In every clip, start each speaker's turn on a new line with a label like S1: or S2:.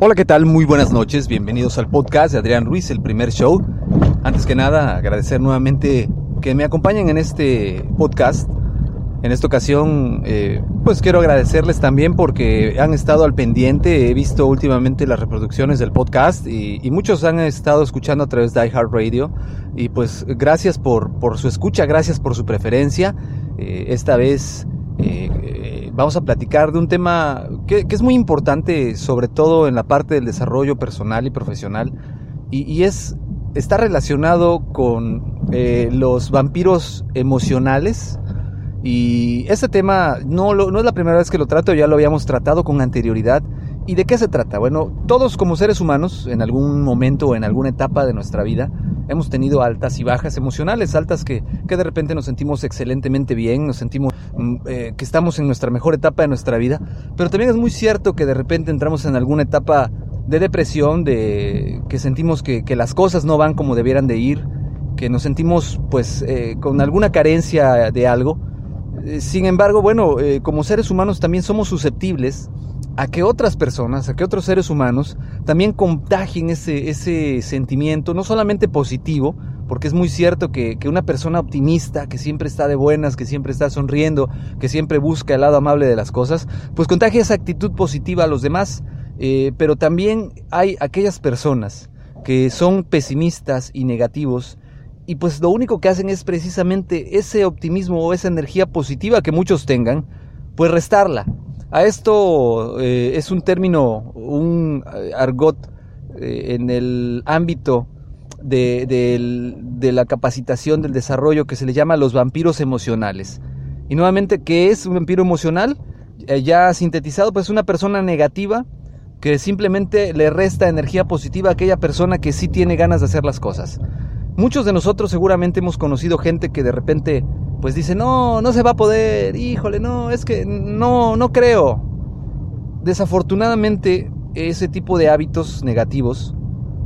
S1: Hola, ¿qué tal? Muy buenas noches. Bienvenidos al podcast de Adrián Ruiz, el primer show. Antes que nada, agradecer nuevamente que me acompañen en este podcast. En esta ocasión, eh, pues quiero agradecerles también porque han estado al pendiente. He visto últimamente las reproducciones del podcast y, muchos han estado escuchando a través de iHeartRadio. Y pues gracias por, por su escucha, gracias por su preferencia. Eh, esta vez eh, vamos a platicar de un tema que, es muy importante, sobre todo en la parte del desarrollo personal y profesional, y, es está relacionado con eh, los vampiros emocionales. Y este tema no es la primera vez que lo trato, ya lo habíamos tratado con anterioridad. ¿Y de qué se trata? Bueno, todos como seres humanos, en algún momento o en alguna etapa de nuestra vida, hemos tenido altas y bajas emocionales, altas que, que de repente nos sentimos excelentemente bien, nos sentimos eh, que estamos en nuestra mejor etapa de nuestra vida, pero también es muy cierto que de repente entramos en alguna etapa de depresión, de que sentimos que, que las cosas no van como debieran de ir, que nos sentimos pues eh, con alguna carencia de algo. Eh, sin embargo, bueno, como seres humanos también somos susceptibles a que otras personas, a que otros seres humanos también contagien ese, sentimiento, no solamente positivo, porque es muy cierto que, que, una persona optimista, que siempre está de buenas, que siempre está sonriendo, que siempre busca el lado amable de las cosas, pues contagia esa actitud positiva a los demás. Eh, pero también hay aquellas personas que son pesimistas y negativos y pues lo único que hacen es precisamente ese optimismo o esa energía positiva que muchos tengan, pues restarla. A esto eh, es un término, un argot eh, en el ámbito de, la capacitación del desarrollo que se le llama los vampiros emocionales. Y nuevamente, ¿qué es un vampiro emocional? Eh, ya sintetizado, pues una persona negativa que simplemente le resta energía positiva a aquella persona que sí tiene ganas de hacer las cosas. Muchos de nosotros seguramente hemos conocido gente que de repente pues dice, no, no se va a poder, híjole, no, es que no, no creo. Desafortunadamente, ese tipo de hábitos negativos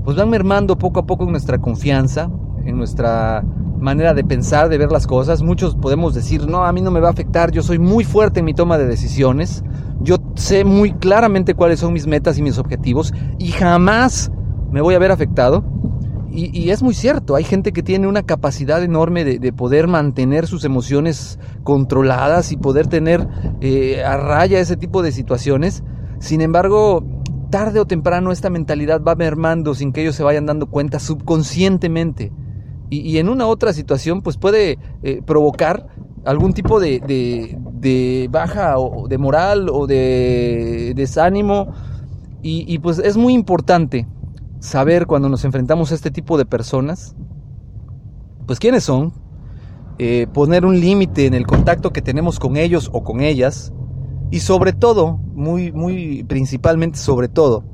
S1: pues van mermando poco a poco nuestra confianza, en nuestra manera de pensar, de ver las cosas. Muchos podemos decir, no, a mí no me va a afectar, yo soy muy fuerte en mi toma de decisiones, yo sé muy claramente cuáles son mis metas y mis objetivos y jamás me voy a ver afectado. Y, es muy cierto, hay gente que tiene una capacidad enorme de, de poder mantener sus emociones controladas y poder tener eh, a raya ese tipo de situaciones. Sin embargo, tarde o temprano esta mentalidad va mermando sin que ellos se vayan dando cuenta subconscientemente. Y, en una otra situación, pues puede eh, provocar algún tipo de, baja o de moral o de desánimo. Y, y, pues es muy importante saber cuando nos enfrentamos a este tipo de personas, pues quiénes son, eh, poner un límite en el contacto que tenemos con ellos o con ellas. Y sobre todo, muy, muy principalmente sobre todo,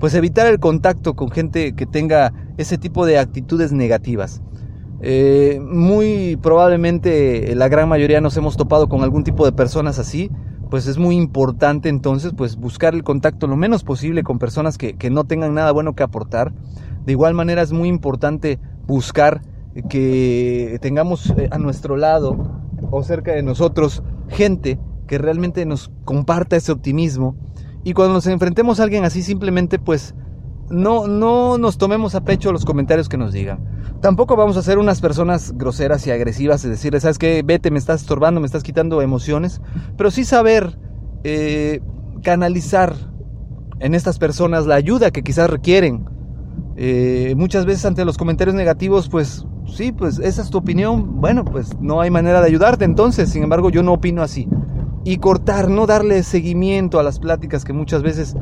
S1: pues evitar el contacto con gente que tenga ese tipo de actitudes negativas. Eh, muy probablemente la gran mayoría nos hemos topado con algún tipo de personas así, pues es muy importante entonces pues buscar el contacto lo menos posible con personas que, que no tengan nada bueno que aportar. De igual manera es muy importante buscar que tengamos a nuestro lado o cerca de nosotros gente que realmente nos comparta ese optimismo y cuando nos enfrentemos a alguien así simplemente pues no, no nos tomemos a pecho los comentarios que nos digan. Tampoco vamos a ser unas personas groseras y agresivas y decirle, ¿sabes qué? Vete, me estás estorbando, me estás quitando emociones. Pero sí saber eh, canalizar en estas personas la ayuda que quizás requieren. Eh, muchas veces ante los comentarios negativos, pues sí, pues esa es tu opinión. Bueno, pues no hay manera de ayudarte entonces. Sin embargo, yo no opino así. Y cortar, no darle seguimiento a las pláticas que muchas veces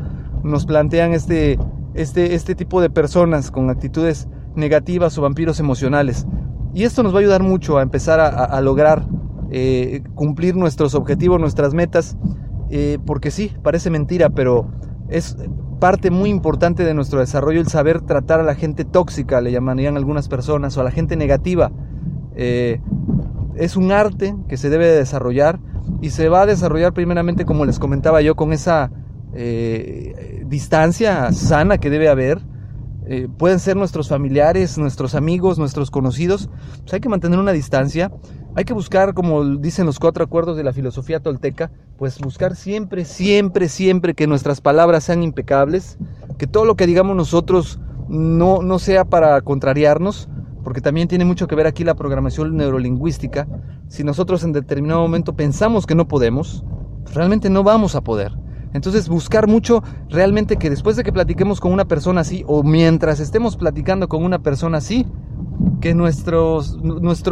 S1: nos plantean este, este, este tipo de personas con actitudes negativas o vampiros emocionales. Y esto nos va a ayudar mucho a empezar a, lograr eh, cumplir nuestros objetivos, nuestras metas, eh, porque sí, parece mentira, pero es parte muy importante de nuestro desarrollo el saber tratar a la gente tóxica, le llamarían algunas personas, o a la gente negativa. Eh, es un arte que se debe desarrollar y se va a desarrollar primeramente, como les comentaba yo, con esa distancia sana que debe haber. Eh, pueden ser nuestros familiares, nuestros amigos, nuestros conocidos. Pues hay que mantener una distancia. Hay que buscar, como dicen los cuatro acuerdos de la filosofía tolteca, pues buscar siempre, siempre, siempre que nuestras palabras sean impecables, que todo lo que digamos nosotros no, no sea para contrariarnos, porque también tiene mucho que ver aquí la programación neurolingüística. Si nosotros en determinado momento pensamos que no podemos, realmente no vamos a poder. Entonces buscar mucho realmente que después de que platiquemos con una persona así o mientras estemos platicando con una persona así, que nuestro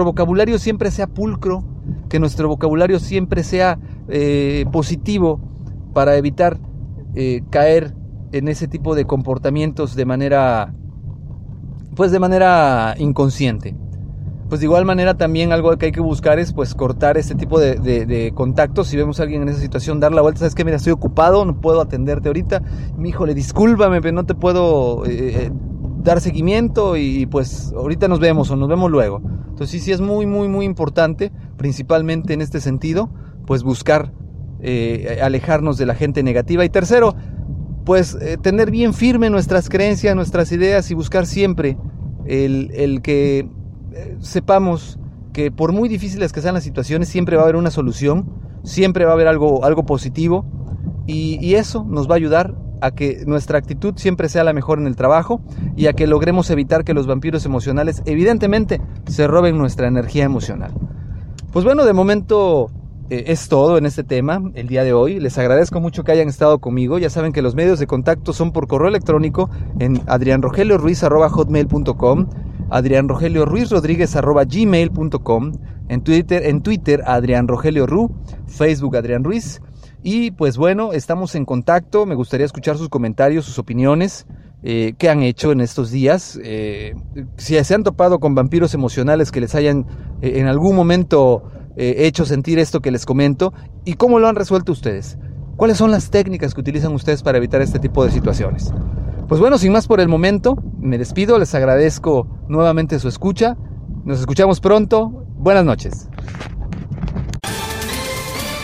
S1: vocabulario siempre sea pulcro, que nuestro vocabulario siempre sea eh, positivo para evitar eh, caer en ese tipo de comportamientos de manera pues de manera inconsciente. Pues de igual manera también algo que hay que buscar es pues cortar este tipo de, contactos. Si vemos a alguien en esa situación, dar la vuelta, sabes que mira, estoy ocupado, no puedo atenderte ahorita. Mi hijo le discúlpame, pero no te puedo eh, eh, dar seguimiento y pues ahorita nos vemos o nos vemos luego. Entonces sí, sí es muy, muy, muy importante, principalmente en este sentido, pues buscar eh, alejarnos de la gente negativa. Y tercero, pues tener bien firme nuestras creencias, nuestras ideas y buscar siempre el, que eh, sepamos que por muy difíciles que sean las situaciones, siempre va a haber una solución, siempre va a haber algo, algo positivo y, eso nos va a ayudar a que nuestra actitud siempre sea la mejor en el trabajo y a que logremos evitar que los vampiros emocionales evidentemente se roben nuestra energía emocional. Pues bueno, de momento eh, es todo en este tema el día de hoy. Les agradezco mucho que hayan estado conmigo. Ya saben que los medios de contacto son por correo electrónico en adrianrogelioruiz.com, Adrián Rogelio Ruiz Rodríguez gmail.com, en Twitter, en Twitter Adrián Rogelio Ru, Facebook Adrián Ruiz. Y pues bueno, estamos en contacto. Me gustaría escuchar sus comentarios, sus opiniones. Eh, qué han hecho en estos días, eh, si se han topado con vampiros emocionales que les hayan en algún momento eh, hecho sentir esto que les comento y cómo lo han resuelto ustedes. ¿Cuáles son las técnicas que utilizan ustedes para evitar este tipo de situaciones? Pues bueno, sin más por el momento, me despido, les agradezco nuevamente su escucha. Nos escuchamos pronto. Buenas noches.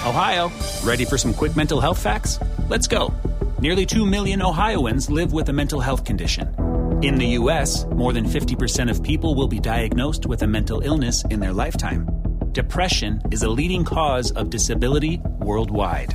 S2: Ohio, ready for some quick mental health facts? Let's go. Nearly 2 million Ohioans live with a mental health condition. In the US, more than 50% of people will be diagnosed with a mental illness in their lifetime. depression is a leading cause of disability worldwide.